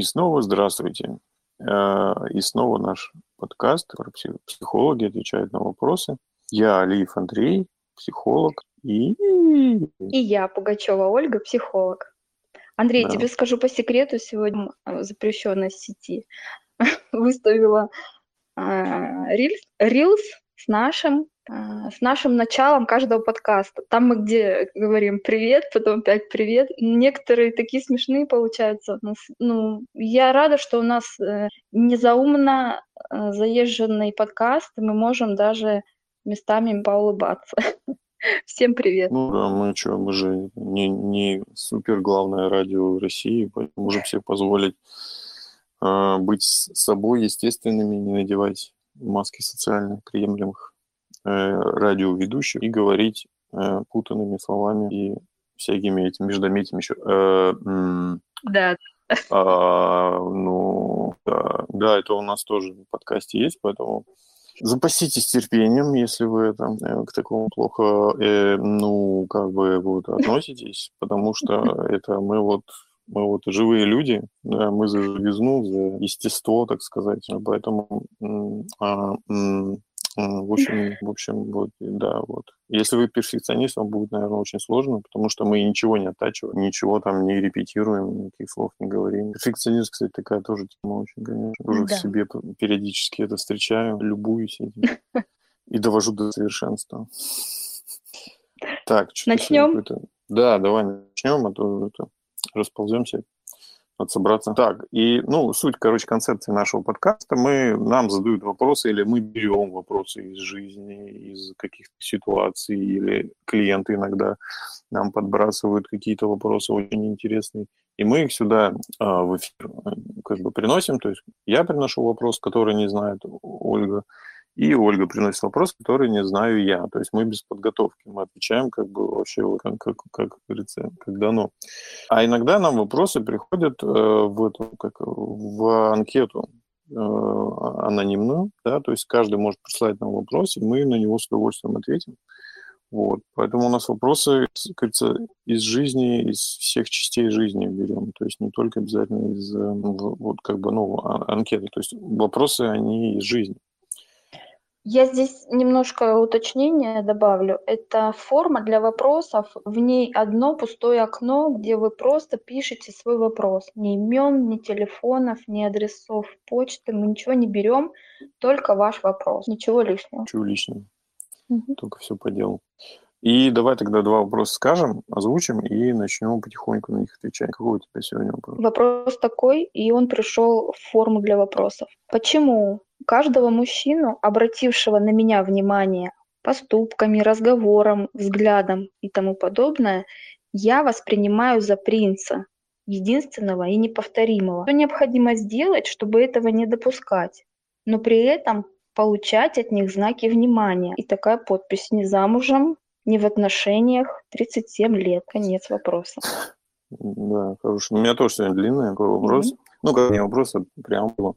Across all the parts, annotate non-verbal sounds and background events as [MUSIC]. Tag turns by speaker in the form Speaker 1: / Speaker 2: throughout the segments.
Speaker 1: И снова здравствуйте. Э, и снова наш подкаст психологи отвечают на вопросы. Я Алиев Андрей, психолог, и...
Speaker 2: И я, Пугачева Ольга, психолог. Андрей, да. тебе скажу по секрету, сегодня в запрещенной сети [LAUGHS] выставила рилс, рилс с нашим с нашим началом каждого подкаста. Там мы где говорим привет, потом опять привет. Некоторые такие смешные получаются. Ну, я рада, что у нас э, незаумно э, заезженный подкаст, и мы можем даже местами поулыбаться. [LAUGHS] Всем привет.
Speaker 1: Ну да, мы что, мы же не, не супер главное радио России, поэтому можем себе позволить э, быть собой естественными, не надевать маски социально приемлемых Э, радиоведущих и говорить э, путанными словами и всякими этими междометиями еще. Э,
Speaker 2: да.
Speaker 1: А, ну, да, да, это у нас тоже в подкасте есть, поэтому запаситесь терпением, если вы там к такому плохо, э, ну, как бы вот [LAUGHS] относитесь, потому что это мы вот мы вот живые люди, да, мы за живизну, за естество, так сказать, поэтому а, в общем, в общем, вот, да, вот. Если вы перфекционист, вам будет, наверное, очень сложно, потому что мы ничего не оттачиваем, ничего там не репетируем, никаких слов не говорим. Перфекционист, кстати, такая тоже тема очень, конечно. Уже да. в себе периодически это встречаю, любуюсь этим и довожу до совершенства.
Speaker 2: Так, начнем.
Speaker 1: Да, давай начнем, а то это, располземся вот собраться. Так, и, ну, суть, короче, концепции нашего подкаста, мы, нам задают вопросы, или мы берем вопросы из жизни, из каких-то ситуаций, или клиенты иногда нам подбрасывают какие-то вопросы очень интересные, и мы их сюда э, в эфир как бы приносим, то есть я приношу вопрос, который не знает Ольга, и Ольга приносит вопрос, который не знаю я. То есть мы без подготовки, мы отвечаем как бы вообще, как, как, как говорится, как дано. А иногда нам вопросы приходят э, в, эту, как, в анкету э, анонимную, да, то есть каждый может прислать нам вопрос, и мы на него с удовольствием ответим. Вот. Поэтому у нас вопросы, как говорится, из жизни, из всех частей жизни берем. То есть не только обязательно из э, вот как бы, ну, а, анкеты. То есть вопросы, они из жизни.
Speaker 2: Я здесь немножко уточнения добавлю. Это форма для вопросов. В ней одно пустое окно, где вы просто пишете свой вопрос. Ни имен, ни телефонов, ни адресов почты. Мы ничего не берем, только ваш вопрос. Ничего лишнего.
Speaker 1: Ничего лишнего. Угу. Только все по делу. И давай тогда два вопроса скажем, озвучим и начнем потихоньку на них отвечать. Какой у тебя сегодня вопрос?
Speaker 2: Вопрос такой, и он пришел в форму для вопросов. Почему каждого мужчину, обратившего на меня внимание поступками, разговором, взглядом и тому подобное, я воспринимаю за принца, единственного и неповторимого. Что необходимо сделать, чтобы этого не допускать, но при этом получать от них знаки внимания. И такая подпись «Не замужем, не в отношениях, 37 лет». Конец вопроса.
Speaker 1: Да, хороший. У меня тоже сегодня длинный такой вопрос. Mm-hmm. Ну, как не вопрос, а прям было.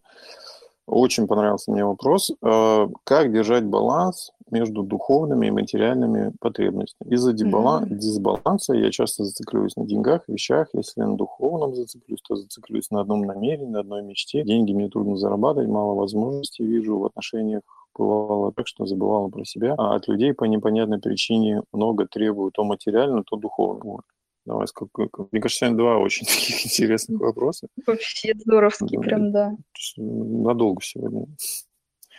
Speaker 1: Очень понравился мне вопрос. Э, как держать баланс между духовными и материальными потребностями? Из-за дебала... mm-hmm. дисбаланса я часто зацикливаюсь на деньгах, вещах. Если на духовном зациклюсь, то зациклюсь на одном намерении, на одной мечте. Деньги мне трудно зарабатывать, мало возможностей вижу в отношениях бывало так, что забывала про себя, а от людей по непонятной причине много требуют то материально, то духовно. Вот. Давай, сколько, мне кажется, сегодня два очень [LAUGHS] таких интересных вопроса.
Speaker 2: Вообще здоровский, прям, да.
Speaker 1: Надолго сегодня.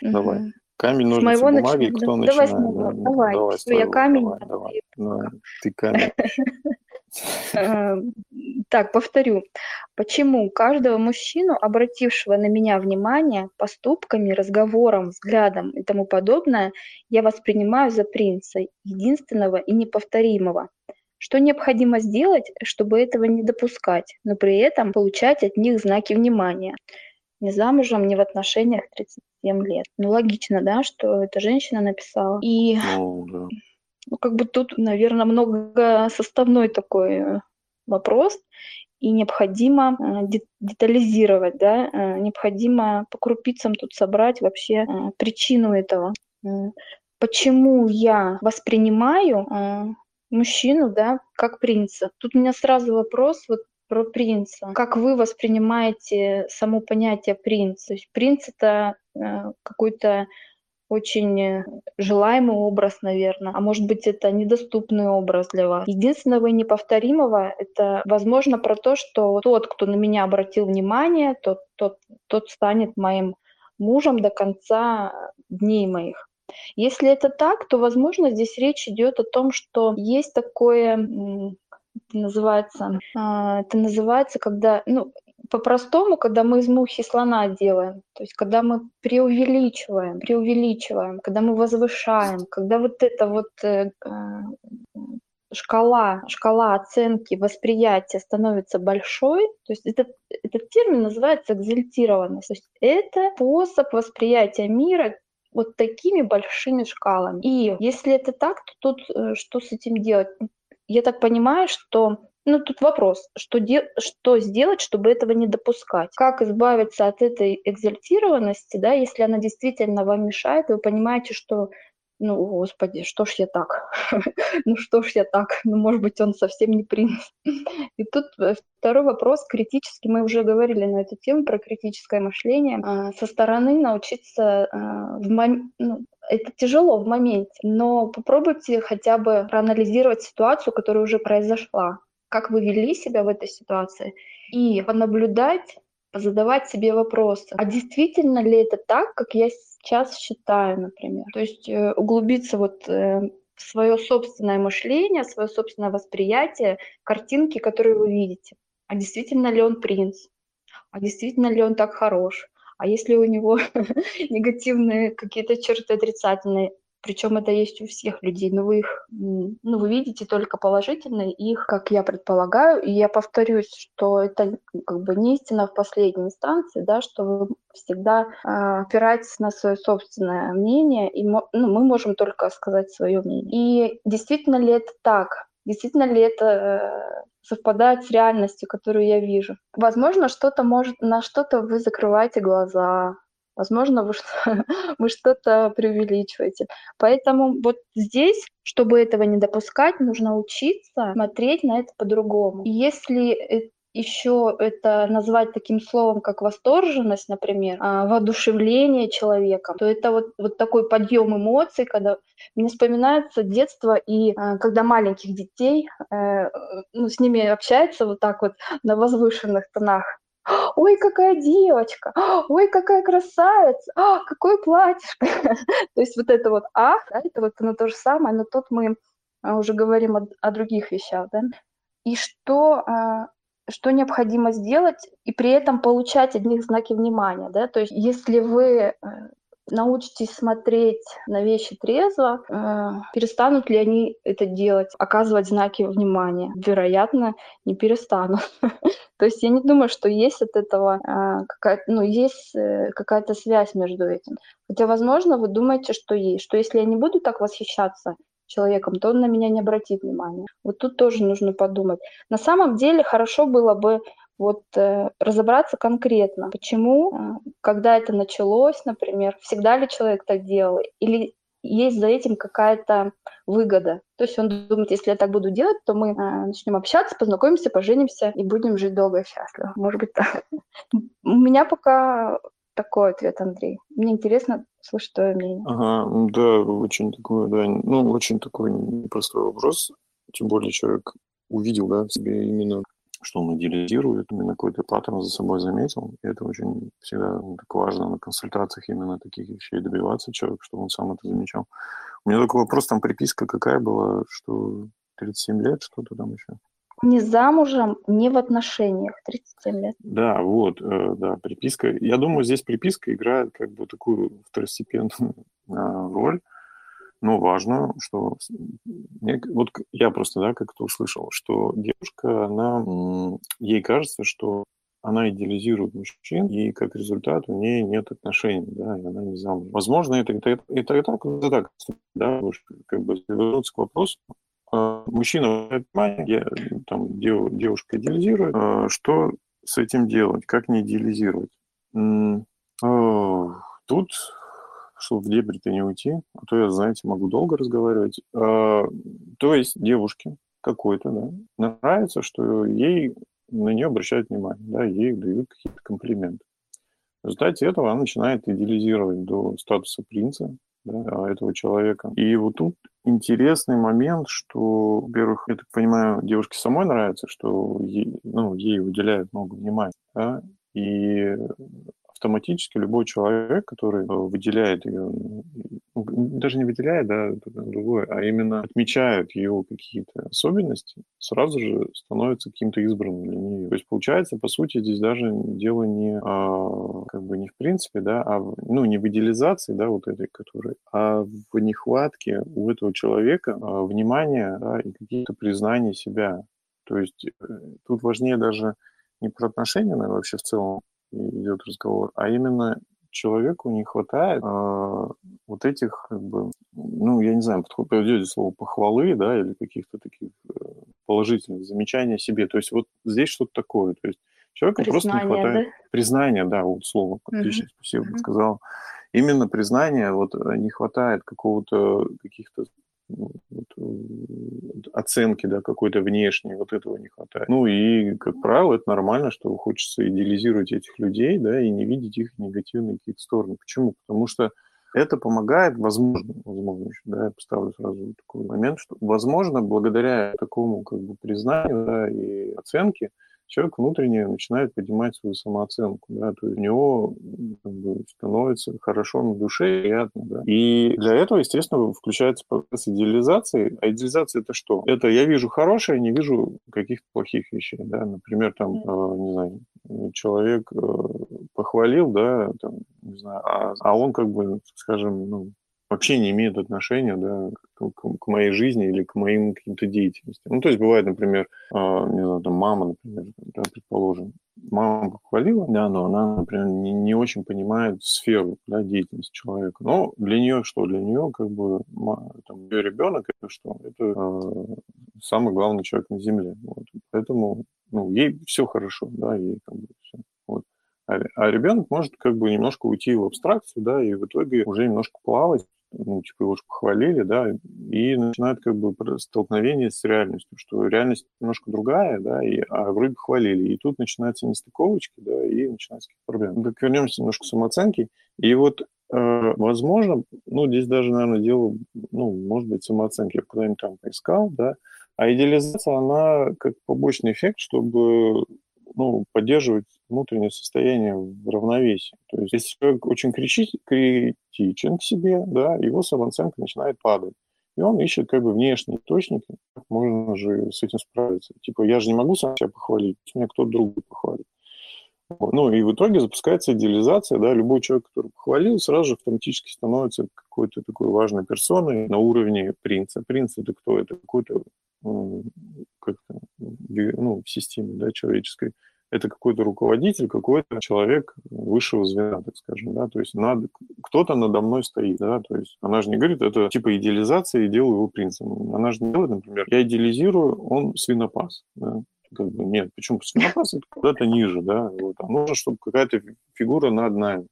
Speaker 1: Давай. Камень, ножницы, моего бумаги, нач... кто давай начинает?
Speaker 2: Да, давай, давай, давай я камень. Давай,
Speaker 1: давай. давай. Ты камень. [LAUGHS]
Speaker 2: Эм, так, повторю. Почему каждого мужчину, обратившего на меня внимание поступками, разговором, взглядом и тому подобное, я воспринимаю за принца, единственного и неповторимого? Что необходимо сделать, чтобы этого не допускать, но при этом получать от них знаки внимания? Не замужем, не в отношениях 37 лет. Ну, логично, да, что эта женщина написала. И ну, да. ну, как бы тут, наверное, много составной такой э, вопрос, и необходимо э, детализировать, да, э, необходимо по крупицам тут собрать вообще причину этого. Почему я воспринимаю мужчину, да, как принца. Тут у меня сразу вопрос, вот про принца. Как вы воспринимаете само понятие принц? То есть принц это э, какой-то очень желаемый образ, наверное, а может быть это недоступный образ для вас. Единственного и неповторимого — это, возможно, про то, что тот, кто на меня обратил внимание, тот, тот, тот станет моим мужем до конца дней моих. Если это так, то, возможно, здесь речь идет о том, что есть такое, это называется, а, это называется, когда, ну, по-простому, когда мы из мухи слона делаем, то есть когда мы преувеличиваем, преувеличиваем, когда мы возвышаем, когда вот это вот э, э, шкала, шкала оценки восприятия становится большой, то есть этот, этот термин называется экзальтированность. То есть это способ восприятия мира вот такими большими шкалами. И если это так, то тут э, что с этим делать? Я так понимаю, что ну, тут вопрос, что, де- что сделать, чтобы этого не допускать? Как избавиться от этой экзальтированности, да, если она действительно вам мешает, и вы понимаете, что ну, господи, что ж я так? [LAUGHS] ну, что ж я так? Ну, может быть, он совсем не принц. И тут э, второй вопрос критический. Мы уже говорили на эту тему про критическое мышление. А, со стороны научиться а, в мом... ну, это тяжело в моменте, но попробуйте хотя бы проанализировать ситуацию, которая уже произошла как вы вели себя в этой ситуации, и понаблюдать, задавать себе вопросы. А действительно ли это так, как я сейчас считаю, например? То есть э, углубиться вот э, в свое собственное мышление, свое собственное восприятие картинки, которые вы видите. А действительно ли он принц? А действительно ли он так хорош? А если у него [LAUGHS] негативные какие-то черты отрицательные, причем это есть у всех людей, но вы их, ну, вы видите только положительные, их, как я предполагаю, и я повторюсь, что это как бы не истина в последней инстанции, да, что вы всегда э, опираетесь на свое собственное мнение, и ну, мы можем только сказать свое мнение. И действительно ли это так? Действительно ли это э, совпадает с реальностью, которую я вижу? Возможно, что-то может, на что-то вы закрываете глаза, Возможно, вы, [LAUGHS] вы что-то преувеличиваете. Поэтому вот здесь, чтобы этого не допускать, нужно учиться смотреть на это по-другому. Если еще это назвать таким словом, как восторженность, например, а, воодушевление человека, то это вот, вот такой подъем эмоций, когда мне вспоминается детство, и а, когда маленьких детей, э, ну, с ними общаются вот так вот на возвышенных тонах, ой, какая девочка, ой, какая красавица, а, какое платьишко. [LAUGHS] то есть вот это вот ах, да, это вот оно то же самое, но тут мы а, уже говорим о, о других вещах, да. И что, а, что необходимо сделать, и при этом получать от них знаки внимания, да, то есть если вы э, научитесь смотреть на вещи трезво, э, перестанут ли они это делать, оказывать знаки внимания? Вероятно, не перестанут. [LAUGHS] То есть я не думаю, что есть от этого э, какая-то, ну, есть э, какая-то связь между этим. Хотя, возможно, вы думаете, что есть, что если я не буду так восхищаться человеком, то он на меня не обратит внимания. Вот тут тоже нужно подумать. На самом деле хорошо было бы вот э, разобраться конкретно, почему, э, когда это началось, например, всегда ли человек так делал, или есть за этим какая-то выгода. То есть он думает, если я так буду делать, то мы э, начнем общаться, познакомимся, поженимся и будем жить долго и счастливо. Может быть, так. У меня пока такой ответ, Андрей. Мне интересно слышать твое мнение.
Speaker 1: Ага, да, очень такой, да, ну, очень такой непростой вопрос. Тем более человек увидел, да, в себе именно что он идеализирует, именно какой-то паттерн за собой заметил. И это очень всегда так важно на консультациях именно таких вещей добиваться человек, чтобы он сам это замечал. У меня такой вопрос, там приписка какая была, что 37 лет, что-то там еще?
Speaker 2: Не замужем, не в отношениях, 37 лет.
Speaker 1: Да, вот, э, да, приписка. Я думаю, здесь приписка играет как бы такую второстепенную а, роль, но важно, что вот я просто, да, как-то услышал, что девушка, она, ей кажется, что она идеализирует мужчин, и как результат у нее нет отношений, да, и она не замужем. Возможно, это, это, это, это это так, да, как бы вернуться к вопросу. А, мужчина я, там, дев, девушка идеализирует, а, что с этим делать, как не идеализировать? Тут чтобы в дебри-то не уйти, а то я, знаете, могу долго разговаривать. А, то есть девушке какой-то, да, нравится, что ей на нее обращают внимание, да, ей дают какие-то комплименты. В результате этого она начинает идеализировать до статуса принца да, этого человека. И вот тут интересный момент, что, во-первых, я так понимаю, девушке самой нравится, что ей, ну, ей уделяют много внимания, да, и автоматически любой человек, который э, выделяет ее, ну, даже не выделяет, да, другое, а именно отмечает ее какие-то особенности, сразу же становится каким-то избранным для нее. То есть получается, по сути, здесь даже дело не, а, как бы не в принципе, да, а ну не в идеализации, да, вот этой, которой, а в нехватке у этого человека а, внимания да, и какие-то признания себя. То есть э, тут важнее даже не про отношения, наверное, вообще в целом, идет разговор, а именно человеку не хватает э, вот этих, как бы, ну, я не знаю, подойдет слово похвалы, да, или каких-то таких э, положительных замечаний о себе. То есть вот здесь что-то такое. То есть человеку признание, просто не хватает... Да? Признания, да, вот слово, отлично, uh-huh. спасибо, uh-huh. сказал. Именно признание, вот э, не хватает какого-то, каких-то вот, э, оценки, да, какой-то внешней, вот этого не хватает. Ну и, как правило, это нормально, что хочется идеализировать этих людей, да, и не видеть их негативные какие-то стороны. Почему? Потому что это помогает, возможно, возможно, еще, да, я поставлю сразу такой момент, что, возможно, благодаря такому как бы признанию, да, и оценке, человек внутренне начинает поднимать свою самооценку, да, то есть у него как бы, становится хорошо на душе, приятно, да. И для этого, естественно, включается процесс идеализации. А идеализация это что? Это я вижу хорошее, не вижу каких-то плохих вещей, да. Например, там, э, не знаю, человек э, похвалил, да, там, не знаю, а, а он как бы, скажем, ну, вообще не имеет отношения да, к, к моей жизни или к моим каким-то деятельностям. Ну, то есть бывает, например, э, не знаю, там мама, например, да, предположим, мама похвалила, да, но она, например, не, не очень понимает сферу да, деятельности человека. Но для нее что? Для нее как бы там, ее ребенок это что? Это э, самый главный человек на Земле. Вот. Поэтому ну, ей все хорошо, да, ей как бы все. Вот. А, а ребенок может как бы немножко уйти в абстракцию, да, и в итоге уже немножко плавать ну, типа его же похвалили, да, и начинает как бы столкновение с реальностью, что реальность немножко другая, да, и, а вроде похвалили, и тут начинаются нестыковочки, да, и начинаются какие-то проблемы. Так вернемся немножко к самооценке, и вот, э, возможно, ну, здесь даже, наверное, дело, ну, может быть, самооценки, я куда-нибудь там поискал, да, а идеализация, она как побочный эффект, чтобы ну, поддерживать внутреннее состояние в равновесии. То есть, если человек очень кричит, критичен к себе, да, его самооценка начинает падать. И он ищет как бы внешние источники, как можно же с этим справиться. Типа, я же не могу сам себя похвалить, меня кто-то другой похвалит. Ну и в итоге запускается идеализация, да, любой человек, который похвалил, сразу же автоматически становится какой-то такой важной персоной на уровне принца. Принц это кто? Это какой-то как ну, в системе да, человеческой, это какой-то руководитель, какой-то человек высшего звена, так скажем, да, то есть надо, кто-то надо мной стоит, да, то есть она же не говорит, это типа идеализация и делаю его принцем. Она же не делает, например, я идеализирую, он свинопас, да, как бы нет, почему свинопас это куда-то ниже, да, вот, а нужно, чтобы какая-то фигура над нами.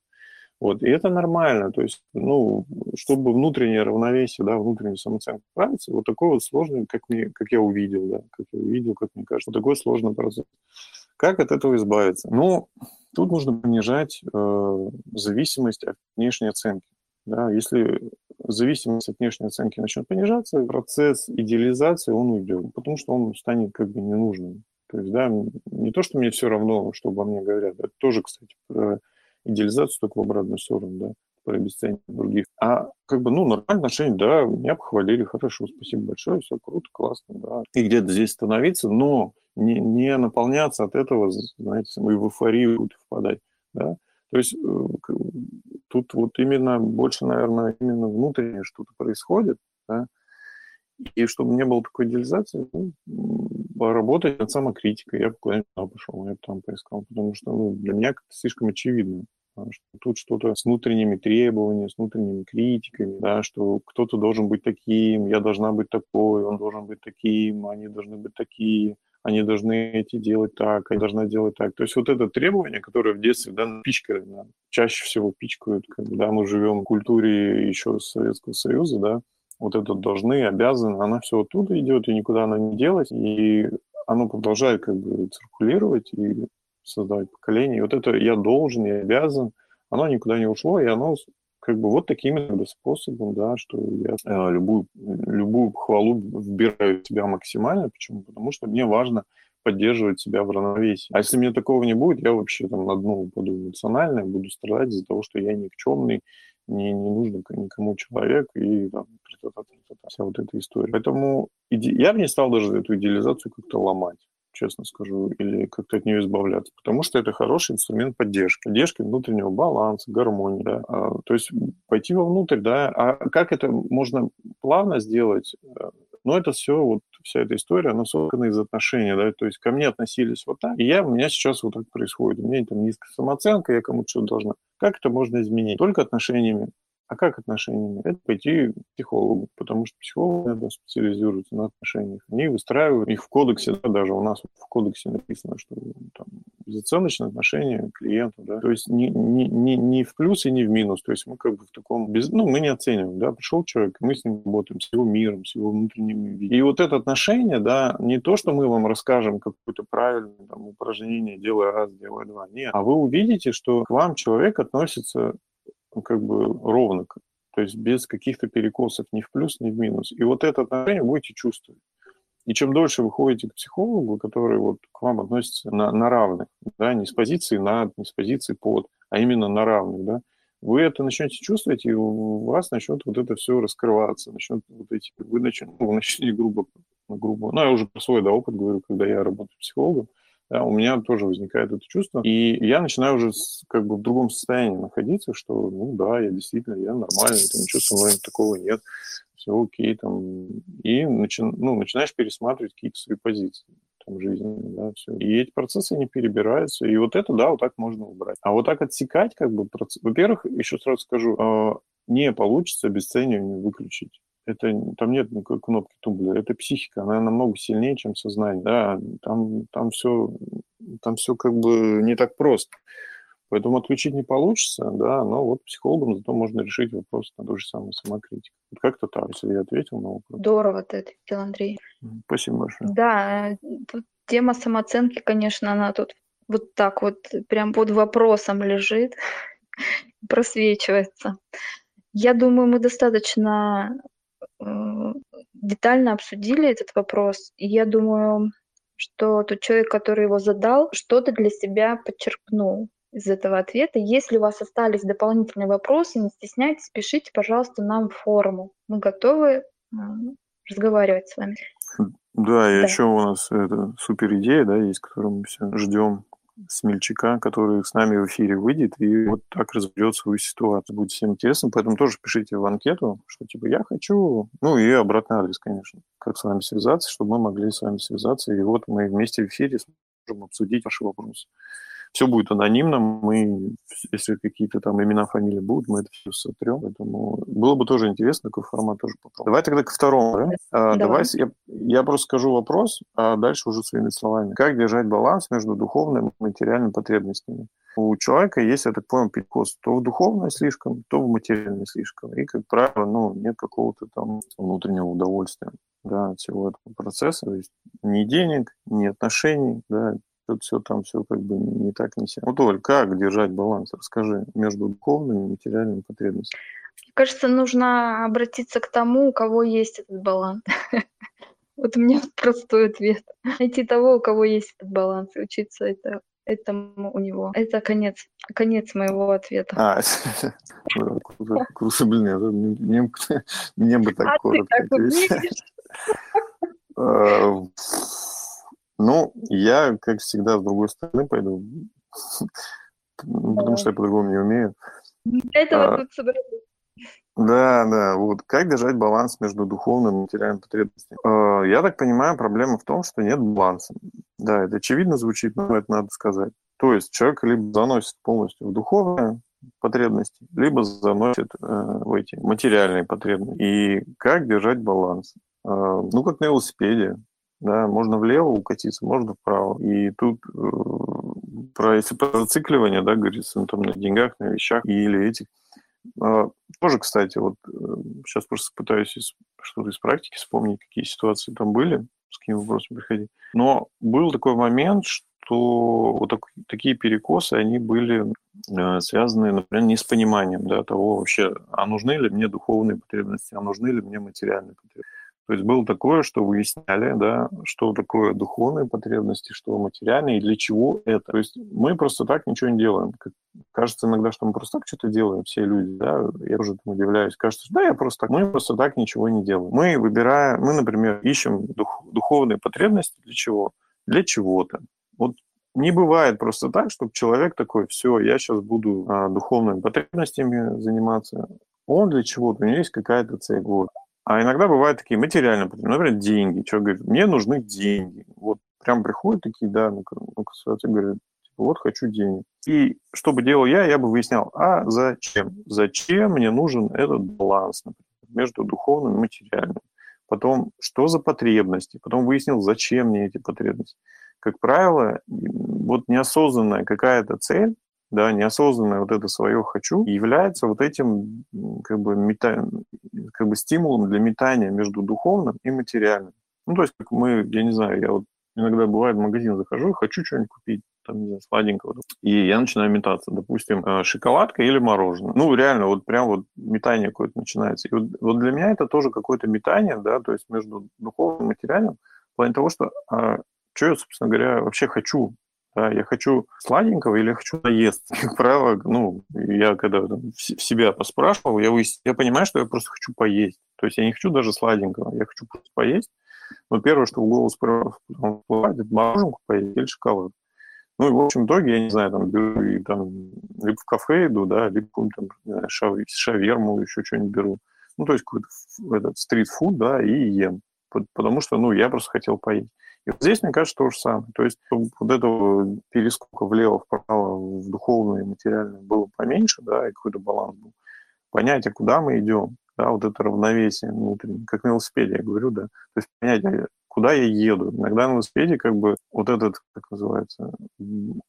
Speaker 1: Вот, и это нормально, то есть, ну, чтобы внутреннее равновесие, да, внутреннюю самооценку справиться, вот такой вот сложный, как, мне, как я увидел, да, как я увидел, как мне кажется, вот такой сложный процесс. Как от этого избавиться? Ну, тут нужно понижать э, зависимость от внешней оценки. Да, если зависимость от внешней оценки начнет понижаться, процесс идеализации, он уйдет, потому что он станет как бы ненужным. То есть, да, не то, что мне все равно, что обо мне говорят, это тоже, кстати, идеализацию только в обратную сторону, да, про обесценивание других. А как бы, ну, нормальное отношение, да, меня похвалили, хорошо, спасибо большое, все круто, классно, да. И где-то здесь становиться, но не, не наполняться от этого, знаете, мы в эйфорию впадать, да. То есть э, тут вот именно больше, наверное, именно внутреннее что-то происходит, да, и чтобы не было такой идеализации, ну, поработать над самокритикой. Я куда-нибудь пошел, я там поискал, потому что ну, для меня как-то слишком очевидно. Что тут что-то с внутренними требованиями, с внутренними критиками, да, что кто-то должен быть таким, я должна быть такой, он должен быть таким, они должны быть такие, они должны эти делать так, они должны делать так. То есть вот это требование, которое в детстве да, пичкали, да, чаще всего пичкают, когда мы живем в культуре еще Советского Союза, да, вот это должны, обязаны, она все оттуда идет, и никуда она не делась. И оно продолжает как бы циркулировать и создавать поколение. И вот это я должен, я обязан, оно никуда не ушло, и оно как бы вот таким способом, да, что я э, любую, любую хвалу вбираю в себя максимально. Почему? Потому что мне важно поддерживать себя в равновесии. А если мне такого не будет, я вообще там на дно упаду эмоционально, буду страдать из-за того, что я никчемный, не, не нужен никому человек и там, вся вот эта история. Поэтому иде... я бы не стал даже эту идеализацию как-то ломать честно скажу, или как-то от нее избавляться, потому что это хороший инструмент поддержки, поддержки внутреннего баланса, гармонии, да, а, то есть пойти вовнутрь, да, а как это можно плавно сделать, э, но это все, вот вся эта история, она создана из отношений, да, то есть ко мне относились вот так, и я, у меня сейчас вот так происходит, у меня там низкая самооценка, я кому-то что-то должна. Как это можно изменить? Только отношениями. А как отношениями? Это пойти к психологу, потому что психологи специализируются на отношениях. Они выстраивают их в кодексе, да, даже у нас в кодексе написано, что там, безоценочное отношение клиента, да, то есть не, не, не, не в плюс и не в минус, то есть мы как бы в таком, без, ну, мы не оцениваем, да, пришел человек, мы с ним работаем, с его миром, с его внутренним видом. И вот это отношение, да, не то, что мы вам расскажем какое-то правильное там, упражнение, делай раз, делай два, нет, а вы увидите, что к вам человек относится как бы ровно, то есть без каких-то перекосов ни в плюс, ни в минус. И вот это отношение будете чувствовать. И чем дольше вы ходите к психологу, который вот к вам относится на, на равных, да, не с позиции над, не с позиции под, а именно на равных, да, вы это начнете чувствовать, и у вас начнет вот это все раскрываться, начнет вот эти, вы начнете, ну, начнете грубо, грубо, ну, я уже про свой да, опыт говорю, когда я работаю психологом, у меня тоже возникает это чувство. И я начинаю уже как бы в другом состоянии находиться, что, ну да, я действительно, я нормальный, там ничего со мной такого нет, все окей, там, и начи, ну, начинаешь пересматривать какие-то свои позиции там, жизни, да, все. И эти процессы не перебираются, и вот это, да, вот так можно убрать. А вот так отсекать, как бы, процесс... во-первых, еще сразу скажу, э, не получится обесценивание выключить это, там нет никакой кнопки тумблера, это психика, она намного сильнее, чем сознание, да, там, там все, там все как бы не так просто. Поэтому отключить не получится, да, но вот психологом зато можно решить вопрос на той же самой самокритике. Вот как-то так, если я ответил на вопрос.
Speaker 2: Здорово ты ответил, Андрей.
Speaker 1: Спасибо большое.
Speaker 2: Да, тут тема самооценки, конечно, она тут вот так вот прям под вопросом лежит, [LAUGHS] просвечивается. Я думаю, мы достаточно Э, детально обсудили этот вопрос. И я думаю, что тот человек, который его задал, что-то для себя подчеркнул из этого ответа. Если у вас остались дополнительные вопросы, не стесняйтесь, пишите, пожалуйста, нам в форму. Мы готовы разговаривать с вами.
Speaker 1: Да, и да. еще у нас это супер идея, да, есть, которую мы все ждем Смельчака, который с нами в эфире выйдет и вот так разберет свою ситуацию. Будет всем интересно, поэтому тоже пишите в анкету, что типа я хочу, ну и обратный адрес, конечно, как с вами связаться, чтобы мы могли с вами связаться, и вот мы вместе в эфире сможем обсудить ваши вопросы все будет анонимно. Мы, если какие-то там имена, фамилии будут, мы это все сотрем. Поэтому было бы тоже интересно такой формат тоже попробовать. Давай тогда к второму. Да? А, давай. давай я, я просто скажу вопрос, а дальше уже своими словами. Как держать баланс между духовными и материальными потребностями? У человека есть, я так понял, перекос то в духовное слишком, то в материальное слишком. И, как правило, ну, нет какого-то там внутреннего удовольствия да, от всего этого процесса. То есть ни денег, ни отношений, да, Тут все там все как бы не так, не все. Вот, Оль, как держать баланс? Расскажи между духовными и материальными потребностями.
Speaker 2: Мне кажется, нужно обратиться к тому, у кого есть этот баланс. [LAUGHS] Вот у меня [LAUGHS] простой ответ. Найти того, у кого есть этот баланс, и учиться это этому у него. Это конец, конец моего ответа. А, [LAUGHS]
Speaker 1: круто, блин, мне, мне бы так а коротко. Ну, я, как всегда, с другой стороны пойду, потому что я по-другому не умею.
Speaker 2: Для этого а, тут собрались.
Speaker 1: Да, да, вот как держать баланс между духовным и материальным потребностями? А, я так понимаю, проблема в том, что нет баланса. Да, это очевидно звучит, но это надо сказать. То есть человек либо заносит полностью в духовное потребности, либо заносит э, в эти материальные потребности. И как держать баланс? Э, ну, как на велосипеде. Да, можно влево укатиться, можно вправо. И тут э, про если про зацикливание, да, говорится, ну, там на деньгах, на вещах или этих. Э, тоже, кстати, вот э, сейчас просто пытаюсь из, что-то из практики вспомнить, какие ситуации там были с какими вопросами приходить. Но был такой момент, что вот так, такие перекосы, они были э, связаны, например, не с пониманием да, того вообще, а нужны ли мне духовные потребности, а нужны ли мне материальные потребности. То есть было такое, что выясняли, да, что такое духовные потребности, что материальные, и для чего это. То есть мы просто так ничего не делаем. Кажется иногда, что мы просто так что-то делаем, все люди, да, я уже там удивляюсь. Кажется, да, я просто так. Мы просто так ничего не делаем. Мы выбираем, мы, например, ищем дух, духовные потребности для чего? Для чего-то. Вот не бывает просто так, чтобы человек такой, все, я сейчас буду а, духовными потребностями заниматься. Он для чего-то, у него есть какая-то цель. Вот. А иногда бывают такие материальные потребности, например, деньги. Человек говорит, мне нужны деньги. Вот прям приходят такие, да, на консультацию, говорят, типа, вот хочу денег. И что бы делал я, я бы выяснял, а зачем? Зачем мне нужен этот баланс, например, между духовным и материальным? Потом, что за потребности? Потом выяснил, зачем мне эти потребности. Как правило, вот неосознанная какая-то цель, да, неосознанное вот это свое «хочу» является вот этим как бы, мета... как бы стимулом для метания между духовным и материальным. Ну, то есть, как мы, я не знаю, я вот иногда бывает в магазин захожу, хочу что-нибудь купить, там, не знаю, сладенького. И я начинаю метаться, допустим, э, шоколадка или мороженое. Ну, реально, вот прям вот метание какое-то начинается. И вот, вот для меня это тоже какое-то метание, да, то есть между духовным и материальным, в плане того, что а, что я, собственно говоря, вообще хочу да, я хочу сладенького или я хочу наесться. [LAUGHS] Как правило, ну, я когда в себя поспрашивал, я, выяс... я понимаю, что я просто хочу поесть. То есть я не хочу даже сладенького, я хочу просто поесть. Но первое, что в голову всплывает, это мороженку поесть или шоколад. Ну и в общем итоге, я не знаю, там, беру и, там либо в кафе иду, да, либо там, шаверму, еще что-нибудь беру. Ну, то есть какой-то этот стрит-фуд, да, и ем. Потому что, ну, я просто хотел поесть. И здесь, мне кажется, то же самое. То есть вот этого перескока влево-вправо в духовное и материальное было поменьше, да, и какой-то баланс был. Понятие, куда мы идем, да, вот это равновесие внутреннее, как на велосипеде я говорю, да, то есть понятие, куда я еду. Иногда на велосипеде как бы вот этот, как называется,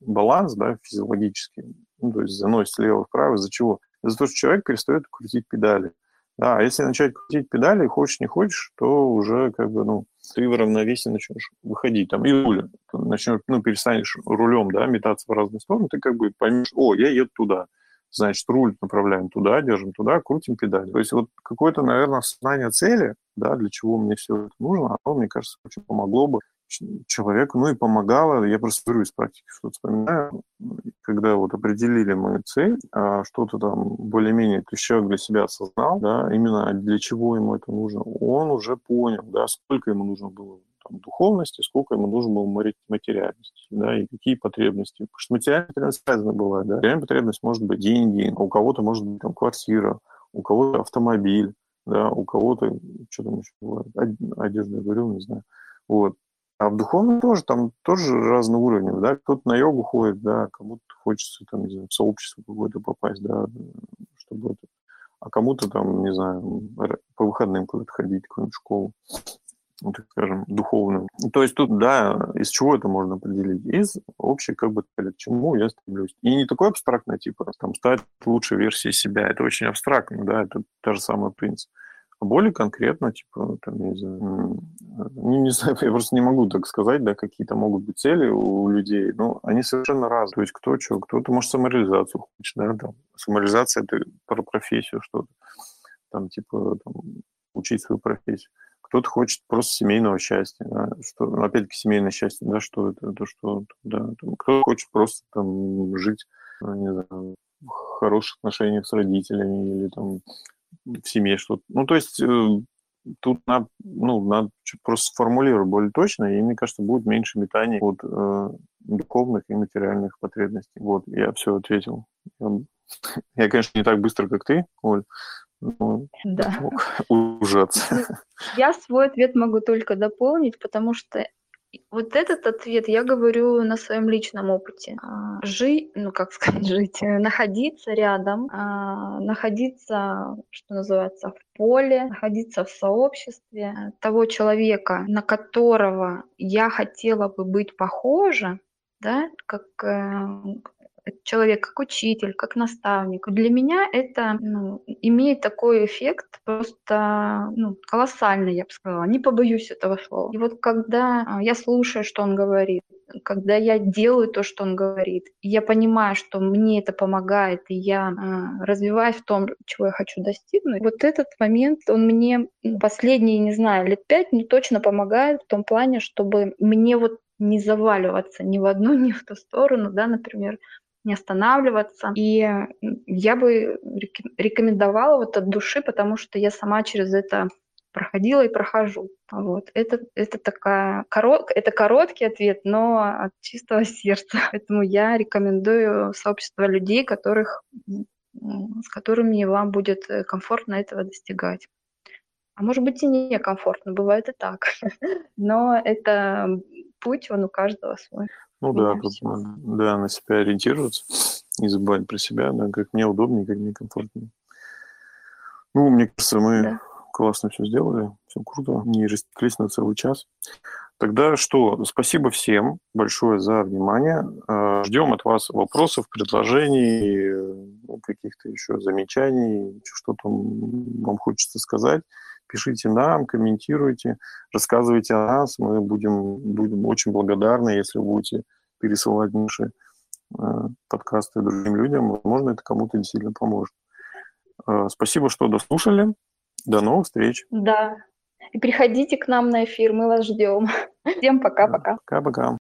Speaker 1: баланс, да, физиологический, ну, то есть заносит слева-вправо, из-за чего? Из-за того, что человек перестает крутить педали. Да, если начать крутить педали, хочешь не хочешь, то уже как бы, ну, ты в равновесии начнешь выходить. Там и руль, начнешь, ну, перестанешь рулем, да, метаться в разные стороны, ты как бы поймешь, о, я еду туда. Значит, руль направляем туда, держим туда, крутим педали. То есть вот какое-то, наверное, сознание цели, да, для чего мне все это нужно, оно, мне кажется, очень помогло бы человеку, ну и помогало, я просто говорю из практики, что вспоминаю, когда вот определили мою цель, а что-то там более-менее то человек для себя осознал, да, именно для чего ему это нужно, он уже понял, да, сколько ему нужно было там, духовности, сколько ему нужно было материальности, да, и какие потребности. Потому что материальная потребность разная была, да. Материальная потребность может быть деньги, у кого-то может быть там квартира, у кого-то автомобиль, да, у кого-то, что там еще бывает, одежда, я говорил, не знаю. Вот. А в духовном тоже, там тоже разные уровни, да, кто-то на йогу ходит, да, кому-то хочется, там, не знаю, в сообщество какое-то попасть, да, чтобы это, а кому-то там, не знаю, по выходным куда-то ходить, какую-нибудь школу, ну, так скажем, духовную. То есть тут, да, из чего это можно определить? Из общей, как бы, к чему я стремлюсь. И не такой абстрактный, типа, там, стать лучшей версией себя. Это очень абстрактно, да, это та же самая принцип более конкретно, типа, там, не знаю, не, не знаю, [LAUGHS] я просто не могу так сказать, да, какие-то могут быть цели у людей, но они совершенно разные. То есть кто что, кто-то может самореализацию хочет, да, там, самореализация – это про профессию что-то, там, типа, там, учить свою профессию. Кто-то хочет просто семейного счастья, да, что, ну, опять-таки, семейное счастье, да, что это, это что, да, кто хочет просто там жить, ну, не знаю, в хороших отношениях с родителями или там в семье что-то. Ну, то есть э, тут надо, ну, надо просто сформулировать более точно, и мне кажется, будет меньше метаний от э, духовных и материальных потребностей. Вот, я все ответил. [LAUGHS] Я, конечно, не так быстро, как ты, Оль, но да. [LAUGHS] ужаться.
Speaker 2: Я свой ответ могу только дополнить, потому что вот этот ответ я говорю на своем личном опыте. А, жить, ну как [LAUGHS] сказать, жить, э, находиться рядом, а, находиться, что называется, в поле, находиться в сообществе того человека, на которого я хотела бы быть похожа, да, как, э, человек как учитель, как наставник. Для меня это ну, имеет такой эффект просто ну, колоссальный, я бы сказала. Не побоюсь этого слова. И вот когда а, я слушаю, что он говорит, когда я делаю то, что он говорит, я понимаю, что мне это помогает, и я э, развиваюсь в том, чего я хочу достигнуть, вот этот момент, он мне последние, не знаю, лет пять, но точно помогает в том плане, чтобы мне вот не заваливаться ни в одну, [LAUGHS] ни в ту сторону, да, например, не останавливаться. И я бы рекомендовала вот от души, потому что я сама через это проходила и прохожу. Вот. Это, это такая корот, это короткий ответ, но от чистого [LAUGHS] сердца. Поэтому я рекомендую сообщество людей, которых, с которыми вам будет э, комфортно этого достигать. А может быть и некомфортно, бывает и так. [LAUGHS] Но это путь, он у каждого свой.
Speaker 1: Ну да, тут да, на себя ориентироваться, не забывать про себя, да, как мне удобнее, как мне комфортнее. Ну, мне кажется, мы да. классно все сделали, все круто, не растеклись на целый час. Тогда что, спасибо всем большое за внимание. А, ждем от вас вопросов, предложений, ну, каких-то еще замечаний, что там вам хочется сказать пишите нам, комментируйте, рассказывайте о нас. Мы будем, будем очень благодарны, если вы будете пересылать наши э, подкасты другим людям. Возможно, это кому-то действительно поможет. Э, спасибо, что дослушали. До новых встреч.
Speaker 2: Да. И приходите к нам на эфир, мы вас ждем. Всем пока-пока.
Speaker 1: Пока-пока.